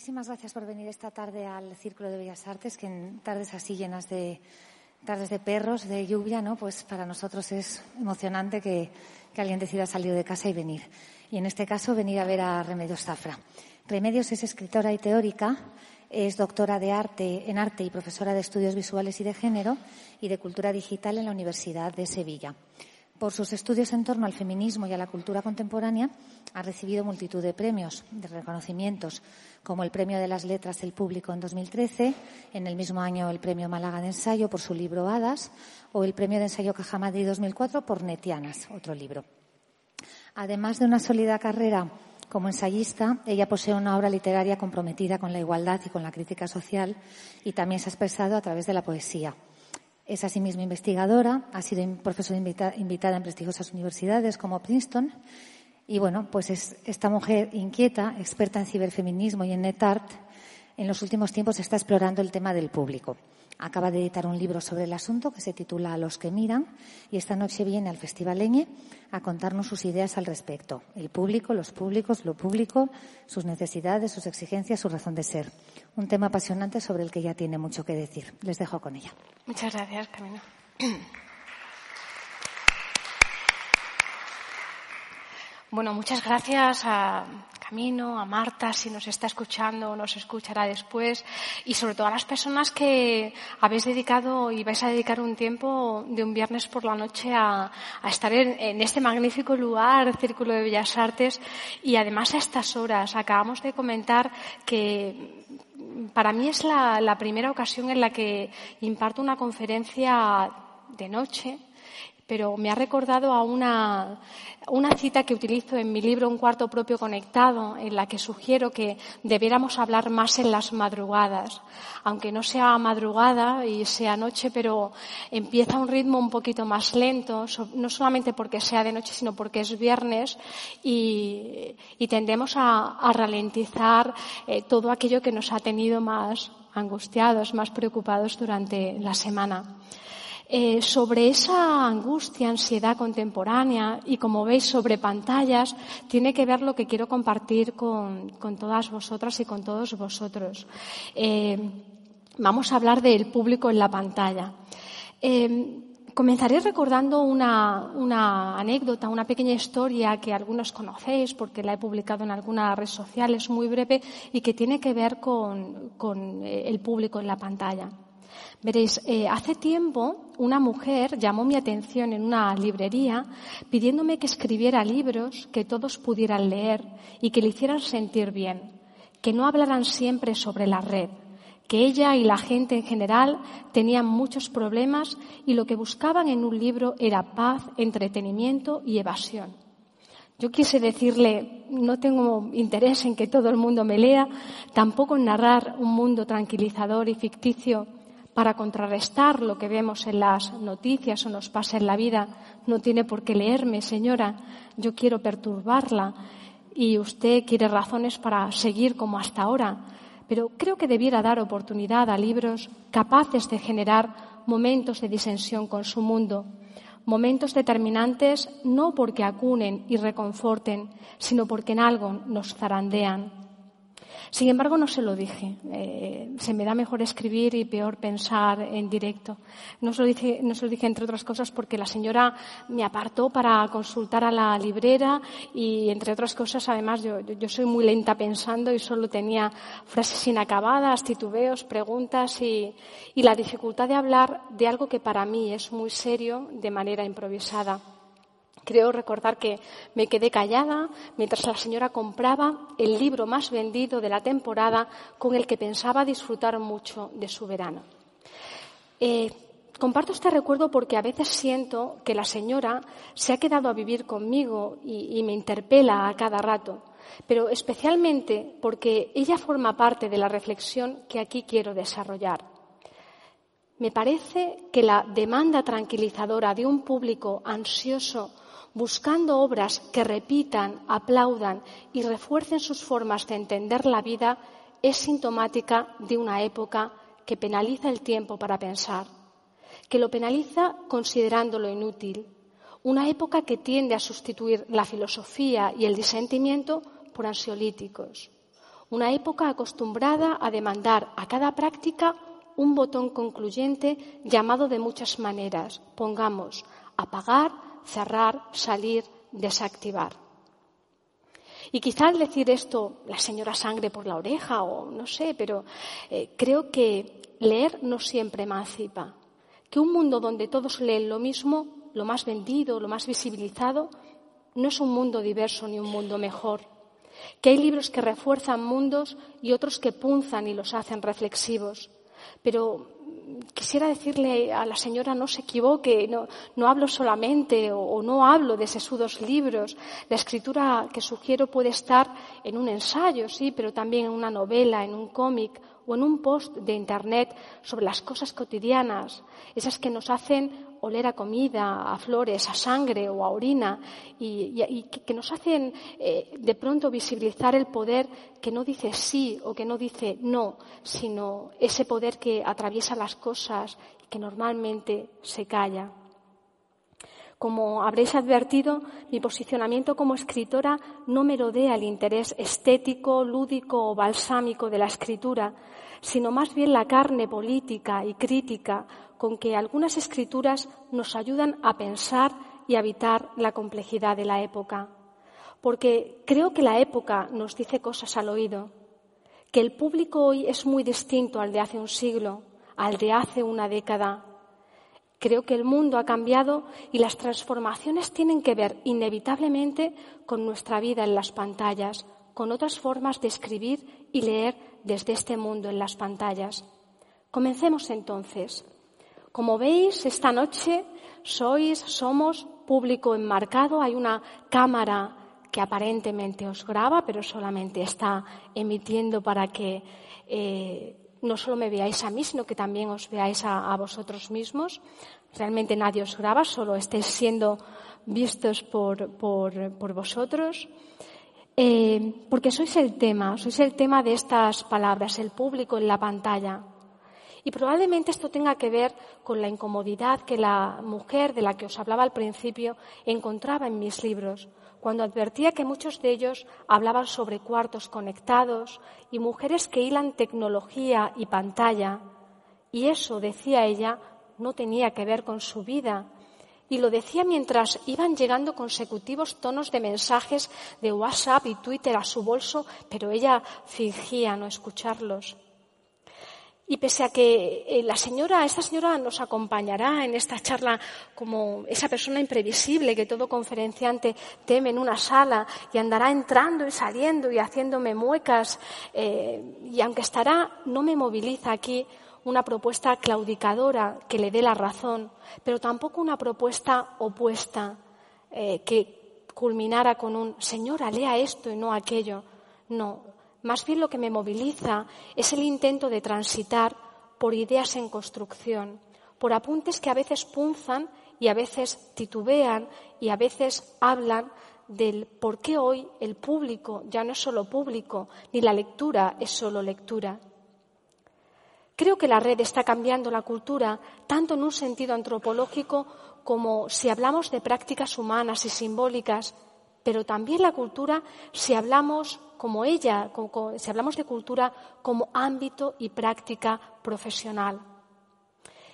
Muchísimas gracias por venir esta tarde al Círculo de Bellas Artes, que en tardes así llenas de tardes de perros, de lluvia, ¿no? Pues para nosotros es emocionante que, que alguien decida salir de casa y venir. Y en este caso venir a ver a Remedios Zafra. Remedios es escritora y teórica, es doctora de arte en arte y profesora de estudios visuales y de género y de cultura digital en la Universidad de Sevilla. Por sus estudios en torno al feminismo y a la cultura contemporánea, ha recibido multitud de premios, de reconocimientos, como el Premio de las Letras del Público en 2013, en el mismo año el Premio Málaga de Ensayo por su libro Hadas, o el Premio de Ensayo Caja Madrid 2004 por Netianas, otro libro. Además de una sólida carrera como ensayista, ella posee una obra literaria comprometida con la igualdad y con la crítica social y también se ha expresado a través de la poesía. Es asimismo investigadora, ha sido profesora invitada en prestigiosas universidades como Princeton. Y bueno, pues es esta mujer inquieta, experta en ciberfeminismo y en NetArt, en los últimos tiempos está explorando el tema del público. Acaba de editar un libro sobre el asunto que se titula Los que miran y esta noche viene al Festival Eñe a contarnos sus ideas al respecto. El público, los públicos, lo público, sus necesidades, sus exigencias, su razón de ser. Un tema apasionante sobre el que ya tiene mucho que decir. Les dejo con ella. Muchas gracias, Camino. Bueno, muchas gracias a Camino, a Marta, si nos está escuchando o nos escuchará después, y sobre todo a las personas que habéis dedicado y vais a dedicar un tiempo de un viernes por la noche a, estar en, este magnífico lugar, Círculo de Bellas Artes, y además a estas horas. Acabamos de comentar que para mí es la primera ocasión en la que imparto una conferencia de noche pero me ha recordado a una, una, cita que utilizo en mi libro Un cuarto propio conectado, en la que sugiero que debiéramos hablar más en las madrugadas, aunque no sea madrugada y sea noche, pero empieza un ritmo un poquito más lento, no solamente porque sea de noche, sino porque es viernes y, tendemos a, ralentizar eh, todo aquello que nos ha tenido más angustiados, más preocupados durante la semana. Eh, sobre esa angustia, ansiedad contemporánea y, como veis, sobre pantallas, tiene que ver lo que quiero compartir con, todas vosotras y con todos vosotros. Eh, vamos a hablar del público en la pantalla. Eh, comenzaré recordando una, anécdota, una pequeña historia que algunos conocéis porque la he publicado en alguna red social, es muy breve y que tiene que ver con el público en la pantalla. Veréis, eh, hace tiempo una mujer llamó mi atención en una librería pidiéndome que escribiera libros que todos pudieran leer y que le hicieran sentir bien, que no hablaran siempre sobre la red, que ella y la gente en general tenían muchos problemas y lo que buscaban en un libro era paz, entretenimiento y evasión. Yo quise decirle, no tengo interés en que todo el mundo me lea, tampoco en narrar un mundo tranquilizador y ficticio para contrarrestar lo que vemos en las noticias o nos pasa en la vida. No tiene por qué leerme, señora. Yo quiero perturbarla y usted quiere razones para seguir como hasta ahora. Pero creo que debiera dar oportunidad a libros capaces de generar momentos de disensión con su mundo, momentos determinantes no porque acunen y reconforten, sino porque en algo nos zarandean. Sin embargo, no se lo dije. Eh, se me da mejor escribir y peor pensar en directo. No se, lo dije, no se lo dije, entre otras cosas, porque la señora me apartó para consultar a la librera y, entre otras cosas, además, yo, yo soy muy lenta pensando y solo tenía frases inacabadas, titubeos, preguntas y, y la dificultad de hablar de algo que para mí es muy serio de manera improvisada. Creo recordar que me quedé callada mientras la señora compraba el libro más vendido de la temporada con el que pensaba disfrutar mucho de su verano. Eh, comparto este recuerdo porque a veces siento que la señora se ha quedado a vivir conmigo y, me interpela a cada rato. pero especialmente porque ella forma parte de la reflexión que aquí quiero desarrollar. Me parece que la demanda tranquilizadora de un público ansioso buscando obras que repitan, aplaudan y refuercen sus formas de entender la vida es sintomática de una época que penaliza el tiempo para pensar, que lo penaliza considerándolo inútil, una época que tiende a sustituir la filosofía y el disentimiento por ansiolíticos, una época acostumbrada a demandar a cada práctica un botón concluyente llamado de muchas maneras, pongamos apagar, cerrar, salir, desactivar. Y quizá al decir esto la señora sangre por la oreja o no sé, pero eh, creo que leer no siempre emancipa. Que un mundo donde todos leen lo mismo, lo más vendido, lo más visibilizado, no es un mundo diverso ni un mundo mejor. Que hay libros que refuerzan mundos y otros que punzan y los hacen reflexivos. Pero quisiera decirle a la señora no se equivoque, no, hablo solamente o, o, no hablo de sesudos libros. La escritura que sugiero puede estar en un ensayo, sí, pero también en una novela, en un cómic o en un post de Internet sobre las cosas cotidianas, esas que nos hacen oler a comida, a flores, a sangre o a orina y, que nos hacen eh, de pronto visibilizar el poder que no dice sí o que no dice no, sino ese poder que atraviesa las cosas y que normalmente se calla. Como habréis advertido, mi posicionamiento como escritora no merodea el interés estético, lúdico o balsámico de la escritura, sino más bien la carne política y crítica con que algunas escrituras nos ayudan a pensar y evitar la complejidad de la época. Porque creo que la época nos dice cosas al oído, que el público hoy es muy distinto al de hace un siglo, al de hace una década. Creo que el mundo ha cambiado y las transformaciones tienen que ver inevitablemente con nuestra vida en las pantallas, con otras formas de escribir y leer desde este mundo en las pantallas. Comencemos entonces. Como veis, esta noche sois, somos público enmarcado. Hay una cámara que aparentemente os graba, pero solamente está emitiendo para que eh, no solo me veáis a mí, sino que también os veáis a, vosotros mismos. Realmente nadie os graba, solo estáis siendo vistos por, por vosotros. Eh, porque sois el tema, sois el tema de estas palabras, el público en la pantalla. Y probablemente esto tenga que ver con la incomodidad que la mujer de la que os hablaba al principio encontraba en mis libros, cuando advertía que muchos de ellos hablaban sobre cuartos conectados y mujeres que hilan tecnología y pantalla. Y eso, decía ella, no tenía que ver con su vida, y lo decía mientras iban llegando consecutivos tonos de mensajes de WhatsApp y Twitter a su bolso, pero ella fingía no escucharlos. Y pese a que eh, la señora, esta señora nos acompañará en esta charla como esa persona imprevisible que todo conferenciante teme en una sala y andará entrando y saliendo y haciéndome muecas, eh, y aunque estará, no me moviliza aquí una propuesta claudicadora que le dé la razón, pero tampoco una propuesta opuesta eh, que culminara con un señora, lea esto y no aquello. No, más bien lo que me moviliza es el intento de transitar por ideas en construcción, por apuntes que a veces punzan y a veces titubean y a veces hablan del por qué hoy el público ya no es solo público, ni la lectura es solo lectura. Creo que la red está cambiando la cultura tanto en un sentido antropológico como si hablamos de prácticas humanas y simbólicas, pero también la cultura si hablamos como ella, si hablamos de cultura como ámbito y práctica profesional.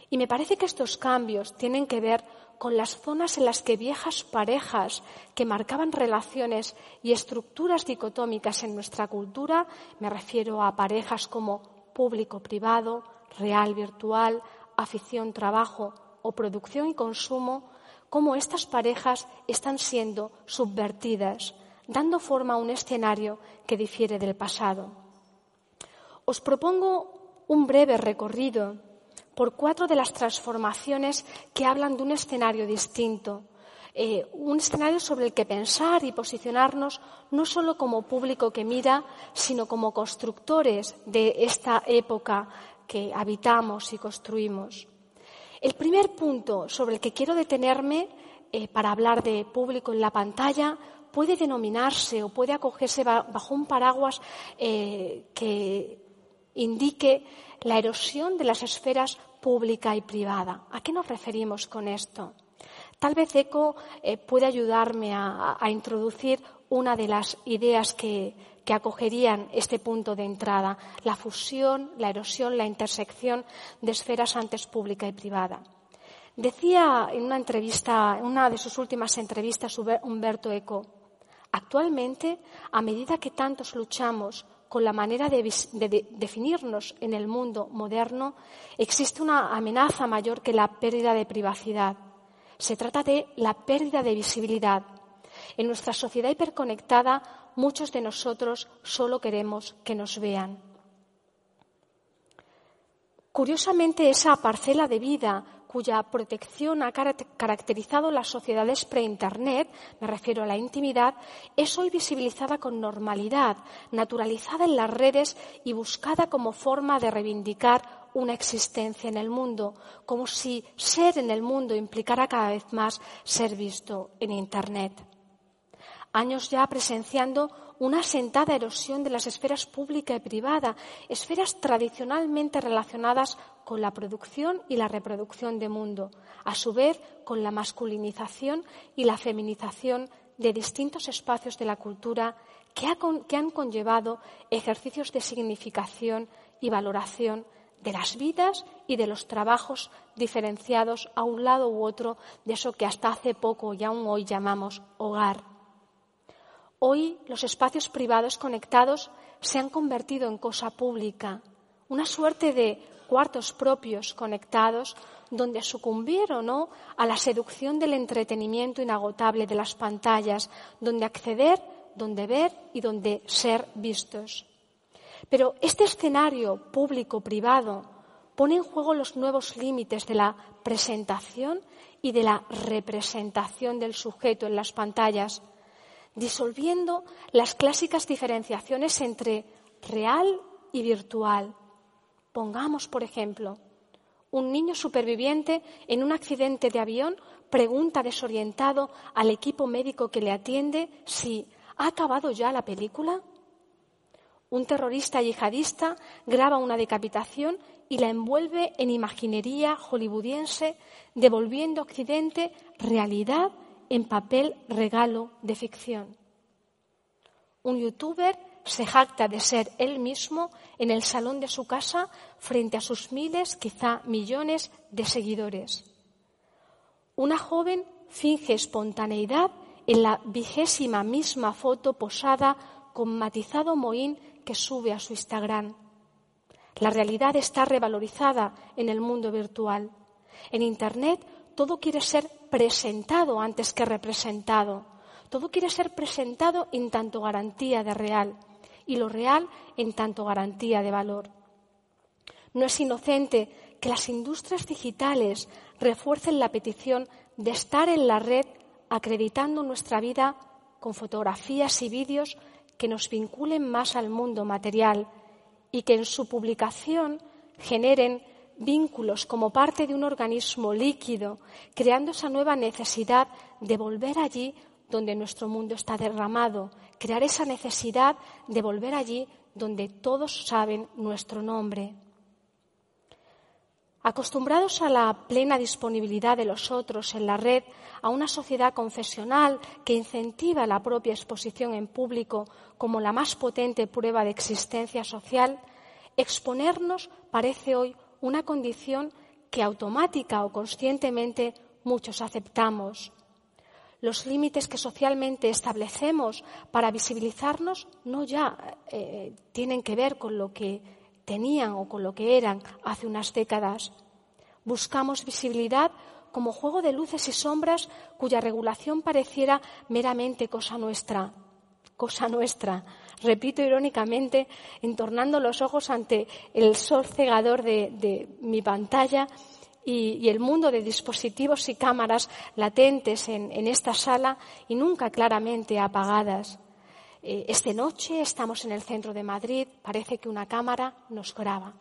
Y me parece que estos cambios tienen que ver con las zonas en las que viejas parejas que marcaban relaciones y estructuras dicotómicas en nuestra cultura, me refiero a parejas como público-privado, real-virtual, afición-trabajo o producción y consumo, cómo estas parejas están siendo subvertidas, dando forma a un escenario que difiere del pasado. Os propongo un breve recorrido por cuatro de las transformaciones que hablan de un escenario distinto, eh, un escenario sobre el que pensar y posicionarnos no solo como público que mira, sino como constructores de esta época que habitamos y construimos. El primer punto sobre el que quiero detenerme eh, para hablar de público en la pantalla puede denominarse o puede acogerse bajo un paraguas eh, que indique la erosión de las esferas pública y privada. ¿A qué nos referimos con esto? Tal vez ECO eh, puede ayudarme a, introducir una de las ideas que, que acogerían este punto de entrada, la fusión, la erosión, la intersección de esferas antes pública y privada. Decía en una entrevista, en una de sus últimas entrevistas, Humberto Eco, actualmente, a medida que tantos luchamos con la manera de, de, definirnos en el mundo moderno, existe una amenaza mayor que la pérdida de privacidad. Se trata de la pérdida de visibilidad. En nuestra sociedad hiperconectada muchos de nosotros solo queremos que nos vean. Curiosamente, esa parcela de vida cuya protección ha caracterizado las sociedades pre-Internet, me refiero a la intimidad, es hoy visibilizada con normalidad, naturalizada en las redes y buscada como forma de reivindicar una existencia en el mundo, como si ser en el mundo implicara cada vez más ser visto en Internet años ya presenciando una sentada erosión de las esferas pública y privada, esferas tradicionalmente relacionadas con la producción y la reproducción de mundo, a su vez con la masculinización y la feminización de distintos espacios de la cultura que, que han conllevado ejercicios de significación y valoración de las vidas y de los trabajos diferenciados a un lado u otro de eso que hasta hace poco y aún hoy llamamos hogar. Hoy los espacios privados conectados se han convertido en cosa pública, una suerte de cuartos propios conectados donde sucumbir o no a la seducción del entretenimiento inagotable de las pantallas, donde acceder, donde ver y donde ser vistos. Pero este escenario público-privado pone en juego los nuevos límites de la presentación y de la representación del sujeto en las pantallas disolviendo las clásicas diferenciaciones entre real y virtual. Pongamos, por ejemplo, un niño superviviente en un accidente de avión pregunta desorientado al equipo médico que le atiende si ha acabado ya la película. Un terrorista yihadista graba una decapitación y la envuelve en imaginería hollywoodiense, devolviendo Occidente realidad en papel regalo de ficción. Un youtuber se jacta de ser él mismo en el salón de su casa frente a sus miles, quizá millones de seguidores. Una joven finge espontaneidad en la vigésima misma foto posada con matizado mohín que sube a su Instagram. La realidad está revalorizada en el mundo virtual. En Internet todo quiere ser presentado antes que representado. Todo quiere ser presentado en tanto garantía de real y lo real en tanto garantía de valor. No es inocente que las industrias digitales refuercen la petición de estar en la red acreditando nuestra vida con fotografías y vídeos que nos vinculen más al mundo material y que en su publicación generen vínculos como parte de un organismo líquido, creando esa nueva necesidad de volver allí donde nuestro mundo está derramado, crear esa necesidad de volver allí donde todos saben nuestro nombre. Acostumbrados a la plena disponibilidad de los otros en la red, a una sociedad confesional que incentiva la propia exposición en público como la más potente prueba de existencia social, exponernos parece hoy una condición que automática o conscientemente muchos aceptamos. Los límites que socialmente establecemos para visibilizarnos no ya eh, tienen que ver con lo que tenían o con lo que eran hace unas décadas. Buscamos visibilidad como juego de luces y sombras cuya regulación pareciera meramente cosa nuestra, cosa nuestra, repito irónicamente, entornando los ojos ante el sol cegador de, mi pantalla y, el mundo de dispositivos y cámaras latentes en, esta sala y nunca claramente apagadas. Eh, esta noche estamos en el centro de Madrid, parece que una cámara nos graba.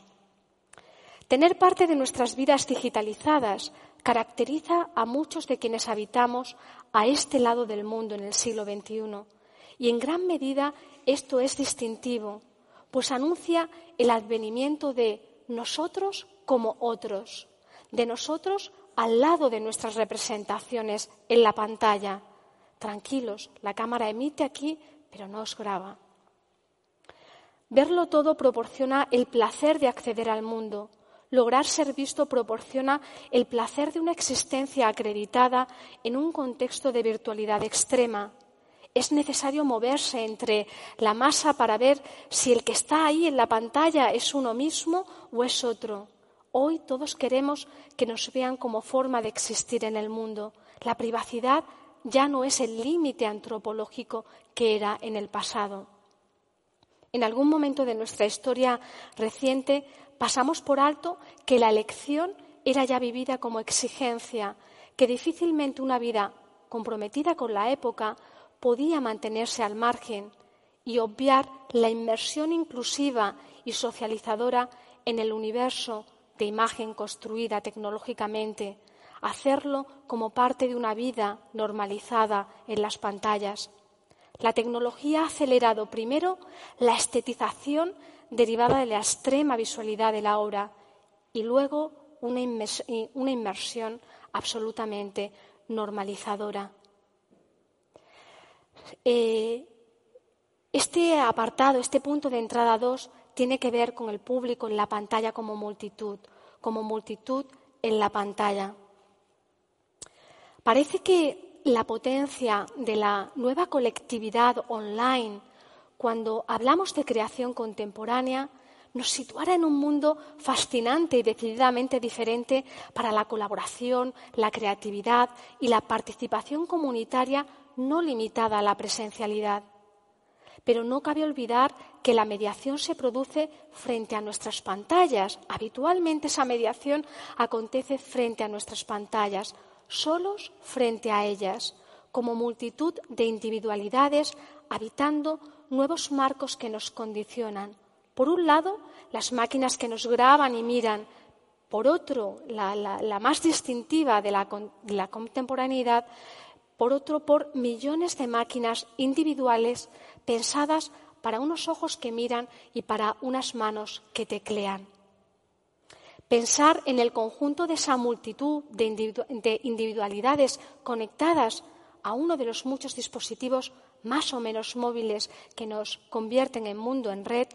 Tener parte de nuestras vidas digitalizadas caracteriza a muchos de quienes habitamos a este lado del mundo en el siglo XXI. Y en gran medida esto es distintivo, pues anuncia el advenimiento de nosotros como otros, de nosotros al lado de nuestras representaciones en la pantalla. Tranquilos, la cámara emite aquí, pero no os graba. Verlo todo proporciona el placer de acceder al mundo. Lograr ser visto proporciona el placer de una existencia acreditada en un contexto de virtualidad extrema. Es necesario moverse entre la masa para ver si el que está ahí en la pantalla es uno mismo o es otro. Hoy todos queremos que nos vean como forma de existir en el mundo. La privacidad ya no es el límite antropológico que era en el pasado. En algún momento de nuestra historia reciente pasamos por alto que la elección era ya vivida como exigencia, que difícilmente una vida comprometida con la época podía mantenerse al margen y obviar la inmersión inclusiva y socializadora en el universo de imagen construida tecnológicamente, hacerlo como parte de una vida normalizada en las pantallas. La tecnología ha acelerado primero la estetización derivada de la extrema visualidad de la obra y luego una, inmersión absolutamente normalizadora. Eh, este apartado, este punto de entrada 2, tiene que ver con el público en la pantalla como multitud, como multitud en la pantalla. Parece que la potencia de la nueva colectividad online, cuando hablamos de creación contemporánea, nos situara en un mundo fascinante y decididamente diferente para la colaboración, la creatividad y la participación comunitaria no limitada a la presencialidad. Pero no cabe olvidar que la mediación se produce frente a nuestras pantallas. Habitualmente esa mediación acontece frente a nuestras pantallas, solos frente a ellas, como multitud de individualidades habitando nuevos marcos que nos condicionan. Por un lado, las máquinas que nos graban y miran. Por otro, la, más distintiva de la contemporaneidad, por otro por millones de máquinas individuales pensadas para unos ojos que miran y para unas manos que teclean. Pensar en el conjunto de esa multitud de individualidades conectadas a uno de los muchos dispositivos más o menos móviles que nos convierten en mundo en red,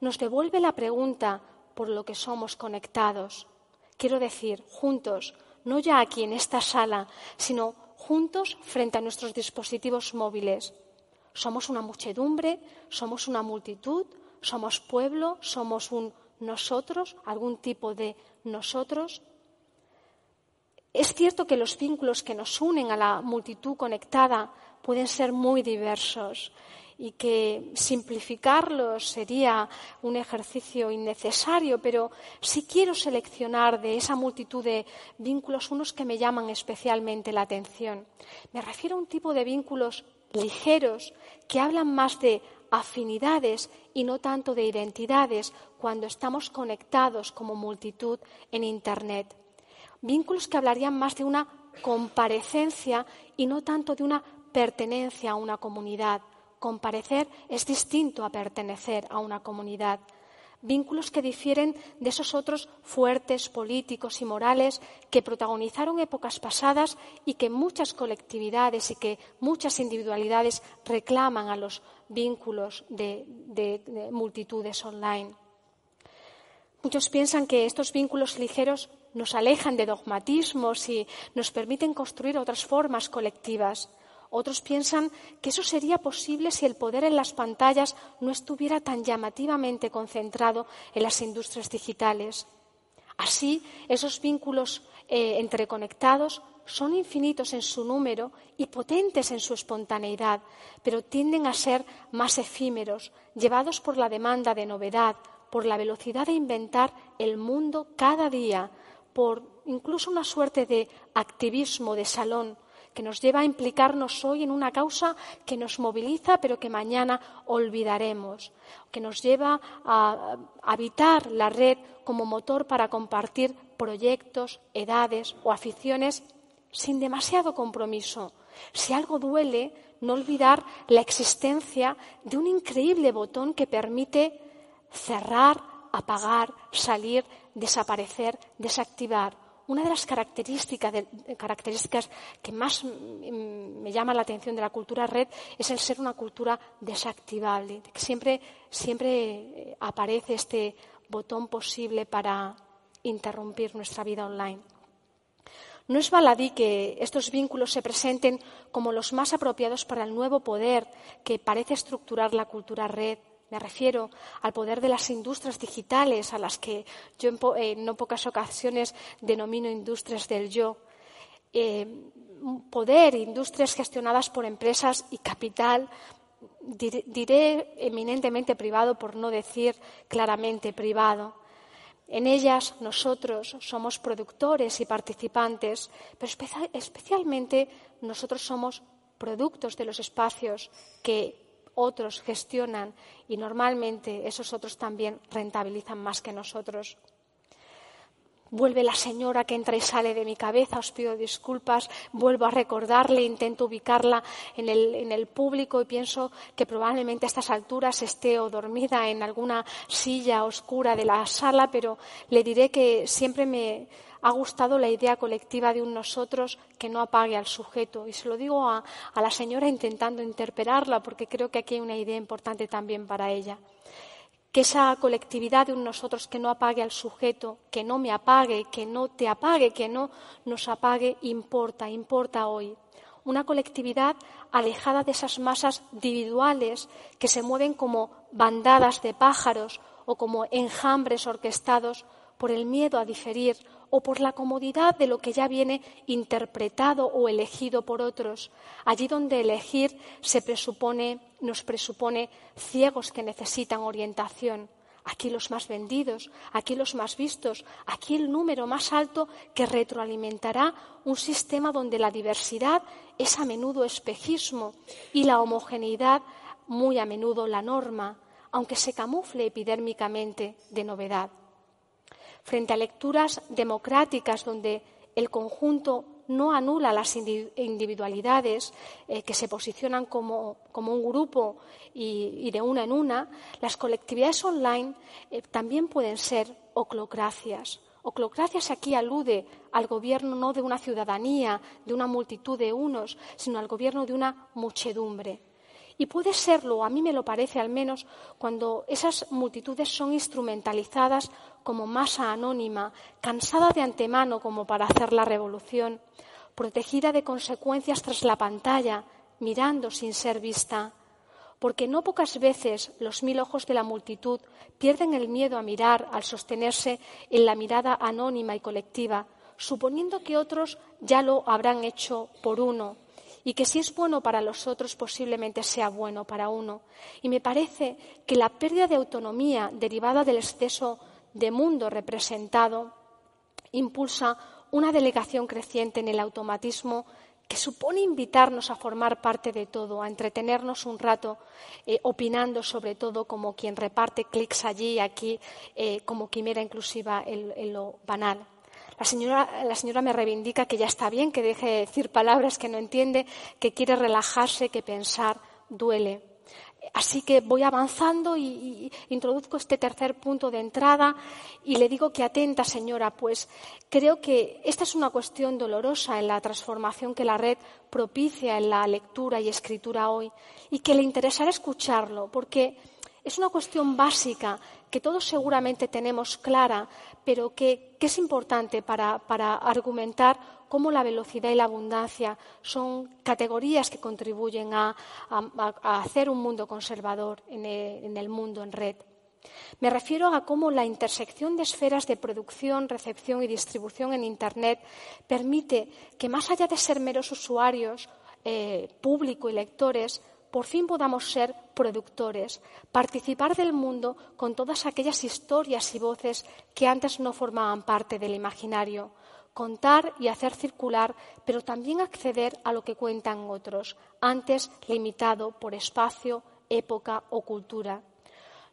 nos devuelve la pregunta por lo que somos conectados. Quiero decir, juntos, no ya aquí en esta sala, sino juntos frente a nuestros dispositivos móviles. Somos una muchedumbre, somos una multitud, somos pueblo, somos un nosotros, algún tipo de nosotros. Es cierto que los vínculos que nos unen a la multitud conectada pueden ser muy diversos y que simplificarlos sería un ejercicio innecesario, pero sí quiero seleccionar de esa multitud de vínculos unos que me llaman especialmente la atención. Me refiero a un tipo de vínculos ligeros que hablan más de afinidades y no tanto de identidades cuando estamos conectados como multitud en Internet. Vínculos que hablarían más de una comparecencia y no tanto de una pertenencia a una comunidad Comparecer es distinto a pertenecer a una comunidad. Vínculos que difieren de esos otros fuertes políticos y morales que protagonizaron épocas pasadas y que muchas colectividades y que muchas individualidades reclaman a los vínculos de, de multitudes online. Muchos piensan que estos vínculos ligeros nos alejan de dogmatismos y nos permiten construir otras formas colectivas. Otros piensan que eso sería posible si el poder en las pantallas no estuviera tan llamativamente concentrado en las industrias digitales. Así, esos vínculos eh, entreconectados son infinitos en su número y potentes en su espontaneidad, pero tienden a ser más efímeros, llevados por la demanda de novedad, por la velocidad de inventar el mundo cada día, por incluso una suerte de activismo de salón que nos lleva a implicarnos hoy en una causa que nos moviliza pero que mañana olvidaremos, que nos lleva a habitar la red como motor para compartir proyectos, edades o aficiones sin demasiado compromiso. Si algo duele, no olvidar la existencia de un increíble botón que permite cerrar, apagar, salir, desaparecer, desactivar. Una de las características, que más me llama la atención de la cultura red es el ser una cultura desactivable. Siempre, siempre eh, aparece este botón posible para interrumpir nuestra vida online. No es baladí que estos vínculos se presenten como los más apropiados para el nuevo poder que parece estructurar la cultura red. Me refiero al poder de las industrias digitales, a las que yo en, no pocas ocasiones denomino industrias del yo. Eh, poder, industrias gestionadas por empresas y capital, diré eminentemente privado por no decir claramente privado en ellas nosotros somos productores y participantes, pero especialmente nosotros somos productos de los espacios que otros gestionan y normalmente esos otros también rentabilizan más que nosotros. Vuelve la señora que entra y sale de mi cabeza, os pido disculpas, vuelvo a recordarle, intento ubicarla en el, público y pienso que probablemente a estas alturas esté o dormida en alguna silla oscura de la sala, pero le diré que siempre me ha gustado la idea colectiva de un nosotros que no apague al sujeto. Y se lo digo a la señora intentando interpelarla porque creo que aquí hay una idea importante también para ella que esa colectividad de un nosotros que no apague al sujeto, que no me apague, que no te apague, que no nos apague, importa, importa hoy. Una colectividad alejada de esas masas individuales que se mueven como bandadas de pájaros o como enjambres orquestados por el miedo a diferir o por la comodidad de lo que ya viene interpretado o elegido por otros, allí donde elegir se presupone, nos presupone ciegos que necesitan orientación. Aquí los más vendidos, aquí los más vistos, aquí el número más alto que retroalimentará un sistema donde la diversidad es a menudo espejismo y la homogeneidad muy a menudo la norma, aunque se camufle epidérmicamente de novedad frente a lecturas democráticas donde el conjunto no anula las individualidades eh, que se posicionan como, un grupo y, de una en una, las colectividades online eh, también pueden ser oclocracias. Oclocracias aquí alude al gobierno no de una ciudadanía, de una multitud de unos, sino al gobierno de una muchedumbre. Y puede serlo, a mí me lo parece al menos, cuando esas multitudes son instrumentalizadas como masa anónima, cansada de antemano como para hacer la revolución, protegida de consecuencias tras la pantalla, mirando sin ser vista. Porque no pocas veces los mil ojos de la multitud pierden el miedo a mirar al sostenerse en la mirada anónima y colectiva, suponiendo que otros ya lo habrán hecho por uno, y que si es bueno para los otros posiblemente sea bueno para uno. Y me parece que la pérdida de autonomía derivada del exceso de mundo representado impulsa una delegación creciente en el automatismo que supone invitarnos a formar parte de todo, a entretenernos un rato eh, opinando sobre todo como quien reparte clics allí y aquí, eh, como quimera inclusiva en lo banal. La señora, me reivindica que ya está bien, que deje de decir palabras que no entiende, que quiere relajarse, que pensar duele. Así que voy avanzando y, introduzco este tercer punto de entrada y le digo que atenta, señora, pues creo que esta es una cuestión dolorosa en la transformación que la red propicia en la lectura y escritura hoy y que le interesará escucharlo, porque es una cuestión básica que todos seguramente tenemos clara, pero que, es importante para, argumentar cómo la velocidad y la abundancia son categorías que contribuyen a, hacer un mundo conservador en el, en el mundo en red. Me refiero a cómo la intersección de esferas de producción, recepción y distribución en Internet permite que, más allá de ser meros usuarios, eh, público y lectores, por fin podamos ser productores, participar del mundo con todas aquellas historias y voces que antes no formaban parte del imaginario, contar y hacer circular, pero también acceder a lo que cuentan otros, antes limitado por espacio, época o cultura.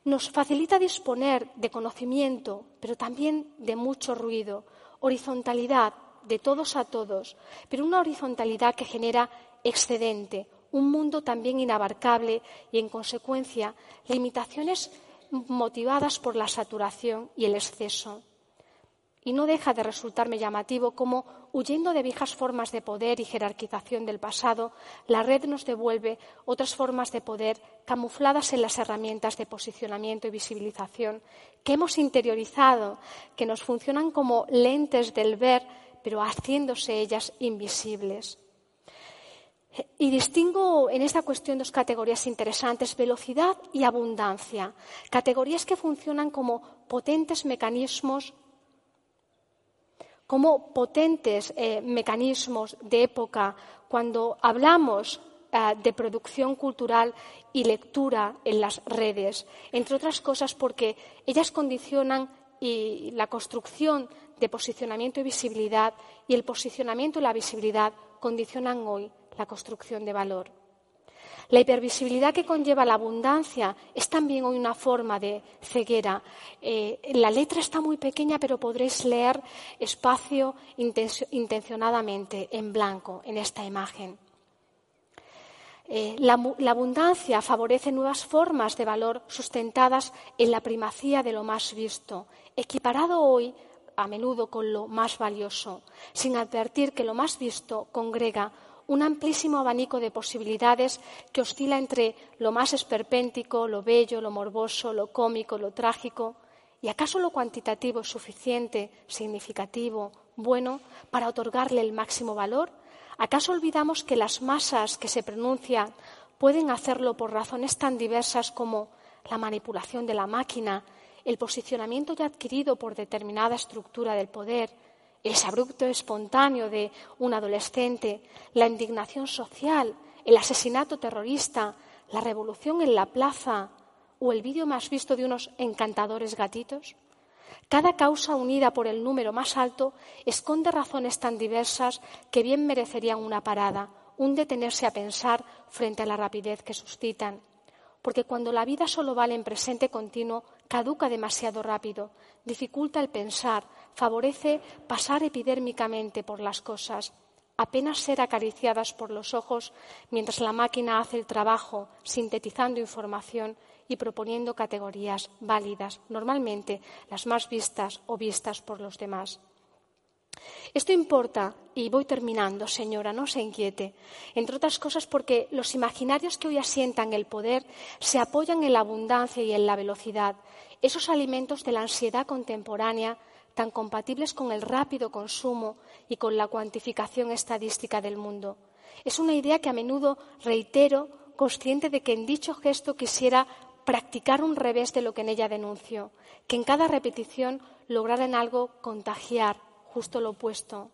Nos facilita disponer de conocimiento, pero también de mucho ruido, horizontalidad, de todos a todos, pero una horizontalidad que genera excedente, un mundo también inabarcable y, en consecuencia, limitaciones motivadas por la saturación y el exceso. Y no deja de resultarme llamativo cómo, huyendo de viejas formas de poder y jerarquización del pasado, la red nos devuelve otras formas de poder camufladas en las herramientas de posicionamiento y visibilización que hemos interiorizado, que nos funcionan como lentes del ver, pero haciéndose ellas invisibles. Y distingo en esta cuestión dos categorías interesantes, velocidad y abundancia. Categorías que funcionan como potentes mecanismos, como potentes eh, mecanismos de época cuando hablamos eh, de producción cultural y lectura en las redes, entre otras cosas porque ellas condicionan la construcción de posicionamiento y visibilidad y el posicionamiento y la visibilidad condicionan hoy la construcción de valor. La hipervisibilidad que conlleva la abundancia es también hoy una forma de ceguera. Eh, la letra está muy pequeña, pero podréis leer espacio intencionadamente en blanco en esta imagen. Eh, la, la, abundancia favorece nuevas formas de valor sustentadas en la primacía de lo más visto, equiparado hoy a menudo con lo más valioso, sin advertir que lo más visto congrega un amplísimo abanico de posibilidades que oscila entre lo más esperpéntico, lo bello, lo morboso, lo cómico, lo trágico. ¿Y acaso lo cuantitativo es suficiente, significativo, bueno para otorgarle el máximo valor? ¿Acaso olvidamos que las masas que se pronuncian pueden hacerlo por razones tan diversas como la manipulación de la máquina, el posicionamiento ya adquirido por determinada estructura del poder, el abrupto espontáneo de un adolescente, la indignación social, el asesinato terrorista, la revolución en la plaza o el vídeo más visto de unos encantadores gatitos? Cada causa unida por el número más alto esconde razones tan diversas que bien merecerían una parada, un detenerse a pensar frente a la rapidez que suscitan. Porque cuando la vida solo vale en presente continuo, caduca demasiado rápido, dificulta el pensar, favorece pasar epidérmicamente por las cosas, apenas ser acariciadas por los ojos mientras la máquina hace el trabajo, sintetizando información y proponiendo categorías válidas, normalmente las más vistas o vistas por los demás. Esto importa, y voy terminando, señora, no se inquiete, entre otras cosas porque los imaginarios que hoy asientan el poder se apoyan en la abundancia y en la velocidad, esos alimentos de la ansiedad contemporánea tan compatibles con el rápido consumo y con la cuantificación estadística del mundo. Es una idea que a menudo reitero, consciente de que en dicho gesto quisiera practicar un revés de lo que en ella denuncio, que en cada repetición lograra en algo contagiar justo lo opuesto.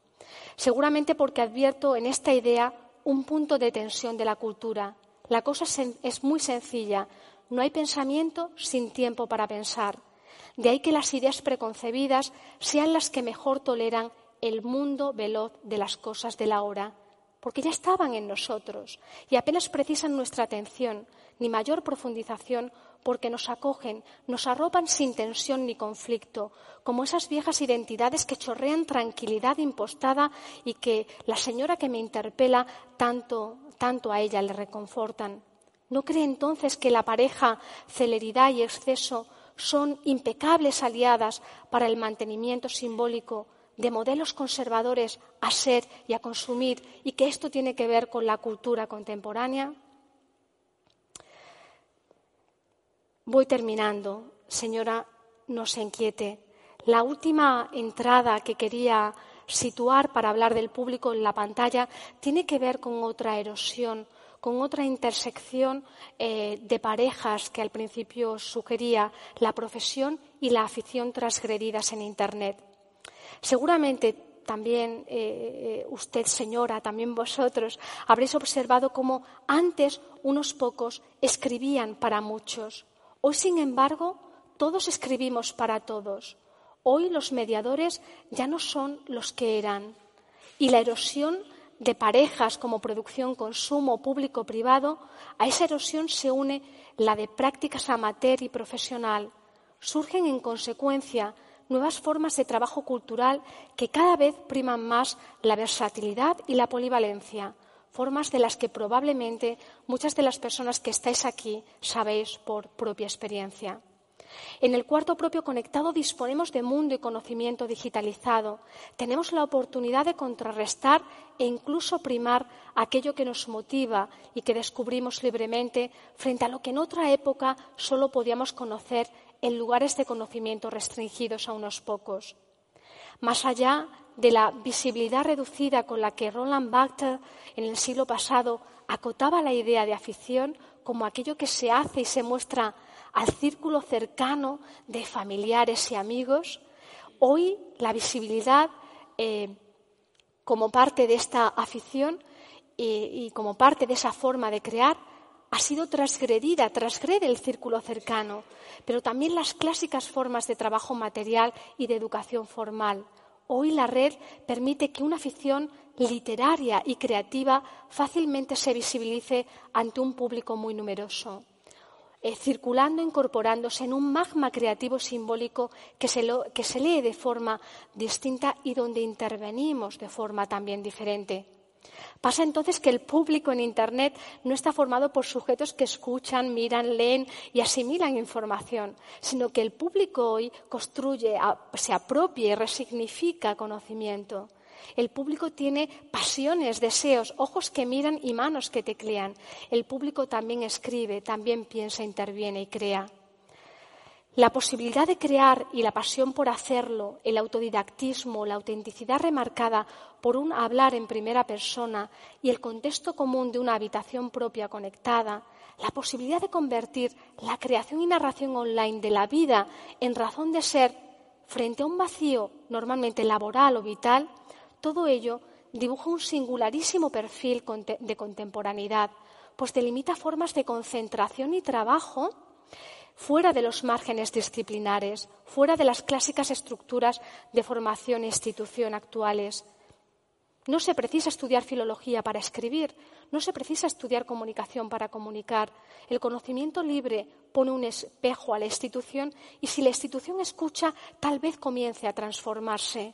Seguramente porque advierto en esta idea un punto de tensión de la cultura. La cosa es muy sencilla. No hay pensamiento sin tiempo para pensar. De ahí que las ideas preconcebidas sean las que mejor toleran el mundo veloz de las cosas de la hora, porque ya estaban en nosotros y apenas precisan nuestra atención, ni mayor profundización, porque nos acogen, nos arropan sin tensión ni conflicto, como esas viejas identidades que chorrean tranquilidad impostada y que la señora que me interpela tanto, tanto a ella le reconfortan. ¿No cree entonces que la pareja, celeridad y exceso son impecables aliadas para el mantenimiento simbólico de modelos conservadores a ser y a consumir y que esto tiene que ver con la cultura contemporánea? Voy terminando, señora, no se inquiete. La última entrada que quería situar para hablar del público en la pantalla tiene que ver con otra erosión, con otra intersección eh, de parejas que al principio sugería la profesión y la afición transgredidas en Internet. Seguramente también eh, usted, señora, también vosotros, habréis observado cómo antes unos pocos escribían para muchos. Hoy, sin embargo, todos escribimos para todos. Hoy los mediadores ya no son los que eran. Y la erosión de parejas como producción, consumo, público, privado, a esa erosión se une la de prácticas amateur y profesional. Surgen en consecuencia nuevas formas de trabajo cultural que cada vez priman más la versatilidad y la polivalencia, formas de las que probablemente muchas de las personas que estáis aquí sabéis por propia experiencia. En el cuarto propio conectado disponemos de mundo y conocimiento digitalizado. Tenemos la oportunidad de contrarrestar e incluso primar aquello que nos motiva y que descubrimos libremente frente a lo que en otra época solo podíamos conocer en lugares de conocimiento restringidos a unos pocos. Más allá de la visibilidad reducida con la que Roland Barthes en el siglo pasado acotaba la idea de afición como aquello que se hace y se muestra al círculo cercano de familiares y amigos, hoy la visibilidad eh, como parte de esta afición y, y como parte de esa forma de crear ha sido transgredida, transgrede el círculo cercano, pero también las clásicas formas de trabajo material y de educación formal. Hoy la red permite que una afición literaria y creativa fácilmente se visibilice ante un público muy numeroso. Eh, circulando, incorporándose en un magma creativo simbólico que se, que se lee de forma distinta y donde intervenimos de forma también diferente. Pasa entonces que el público en Internet no está formado por sujetos que escuchan, miran, leen y asimilan información, sino que el público hoy construye, se apropia y resignifica conocimiento. El público tiene pasiones, deseos, ojos que miran y manos que teclean. El público también escribe, también piensa, interviene y crea. La posibilidad de crear y la pasión por hacerlo, el autodidactismo, la autenticidad remarcada por un hablar en primera persona y el contexto común de una habitación propia conectada, la posibilidad de convertir la creación y narración online de la vida en razón de ser frente a un vacío normalmente laboral o vital, todo ello dibuja un singularísimo perfil de contemporaneidad, pues delimita formas de concentración y trabajo fuera de los márgenes disciplinares, fuera de las clásicas estructuras de formación e institución actuales. No se precisa estudiar filología para escribir, no se precisa estudiar comunicación para comunicar. El conocimiento libre pone un espejo a la institución y si la institución escucha, tal vez comience a transformarse.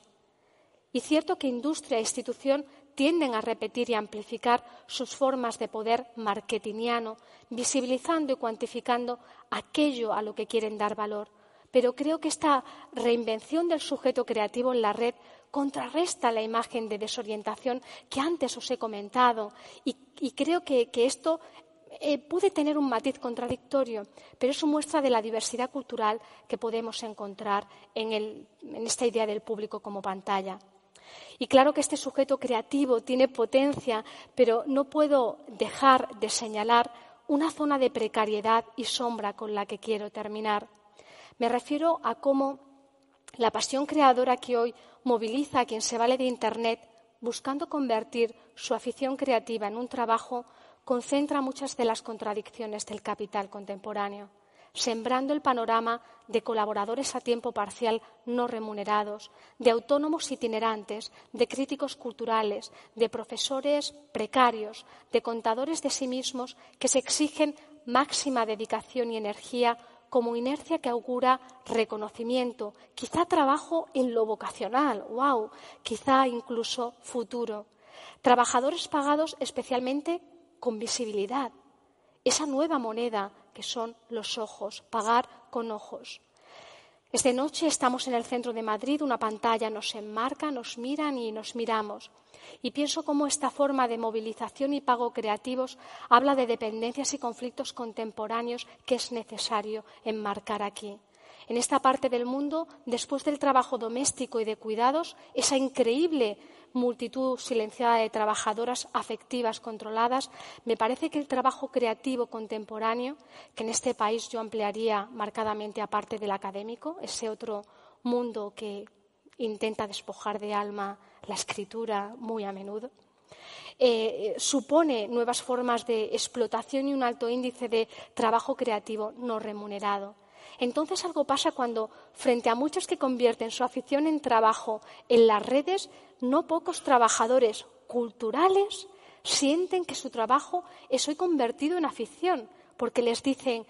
Y cierto que industria e institución tienden a repetir y amplificar sus formas de poder marketingiano, visibilizando y cuantificando aquello a lo que quieren dar valor. Pero creo que esta reinvención del sujeto creativo en la red contrarresta la imagen de desorientación que antes os he comentado y, creo que, esto eh, puede tener un matiz contradictorio, pero es una muestra de la diversidad cultural que podemos encontrar en esta idea del público como pantalla. Y claro que este sujeto creativo tiene potencia, pero no puedo dejar de señalar una zona de precariedad y sombra con la que quiero terminar. Me refiero a cómo la pasión creadora que hoy moviliza a quien se vale de Internet buscando convertir su afición creativa en un trabajo concentra muchas de las contradicciones del capital contemporáneo sembrando el panorama de colaboradores a tiempo parcial no remunerados, de autónomos itinerantes, de críticos culturales, de profesores precarios, de contadores de sí mismos que se exigen máxima dedicación y energía como inercia que augura reconocimiento, quizá trabajo en lo vocacional, wow, quizá incluso futuro. Trabajadores pagados especialmente con visibilidad, esa nueva moneda que son los ojos, pagar con ojos. Esta noche estamos en el centro de Madrid, una pantalla nos enmarca, nos miran y nos miramos. Y pienso cómo esta forma de movilización y pago creativos habla de dependencias y conflictos contemporáneos que es necesario enmarcar aquí. En esta parte del mundo, después del trabajo doméstico y de cuidados, esa increíble multitud silenciada de trabajadoras afectivas controladas, me parece que el trabajo creativo contemporáneo, que en este país yo ampliaría marcadamente aparte del académico, ese otro mundo que intenta despojar de alma la escritura muy a menudo. Eh, supone nuevas formas de explotación y un alto índice de trabajo creativo no remunerado. Entonces algo pasa cuando, frente a muchos que convierten su afición en trabajo en las redes, no pocos trabajadores culturales sienten que su trabajo es hoy convertido en afición, porque les dicen,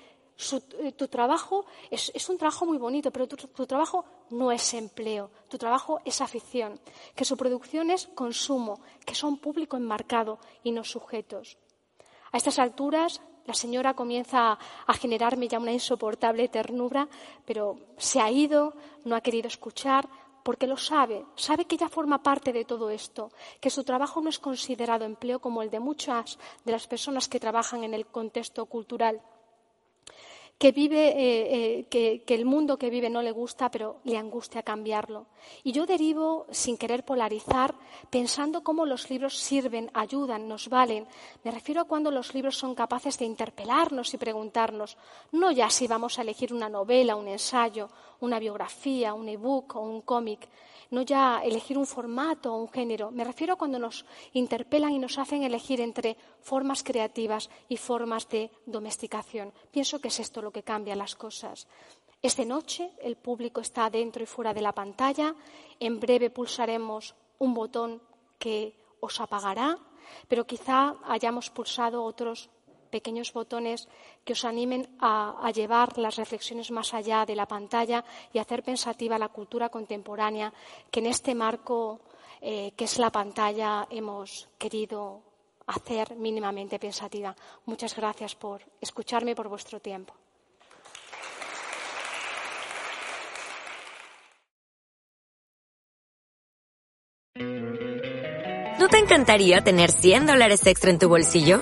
eh, tu trabajo es, un trabajo muy bonito, pero tu, trabajo no es empleo, tu trabajo es afición, que su producción es consumo, que son público enmarcado y no sujetos. A estas alturas, la señora comienza a generarme ya una insoportable ternura, pero se ha ido, no ha querido escuchar, porque lo sabe, sabe que ella forma parte de todo esto, que su trabajo no es considerado empleo como el de muchas de las personas que trabajan en el contexto cultural que vive, eh, eh, que, el mundo que vive no le gusta, pero le angustia cambiarlo. Y yo derivo, sin querer polarizar, pensando cómo los libros sirven, ayudan, nos valen. Me refiero a cuando los libros son capaces de interpelarnos y preguntarnos, no ya si vamos a elegir una novela, un ensayo, una biografía, un ebook o un cómic, no ya elegir un formato o un género. Me refiero a cuando nos interpelan y nos hacen elegir entre formas creativas y formas de domesticación. Pienso que es esto lo que cambia las cosas. Es de noche, el público está dentro y fuera de la pantalla. En breve pulsaremos un botón que os apagará, pero quizá hayamos pulsado otros pequeños botones que os animen a, llevar las reflexiones más allá de la pantalla y hacer pensativa la cultura contemporánea que en este marco eh, que es la pantalla hemos querido hacer mínimamente pensativa. Muchas gracias por escucharme y por vuestro tiempo. ¿No te encantaría tener 100 dólares extra en tu bolsillo?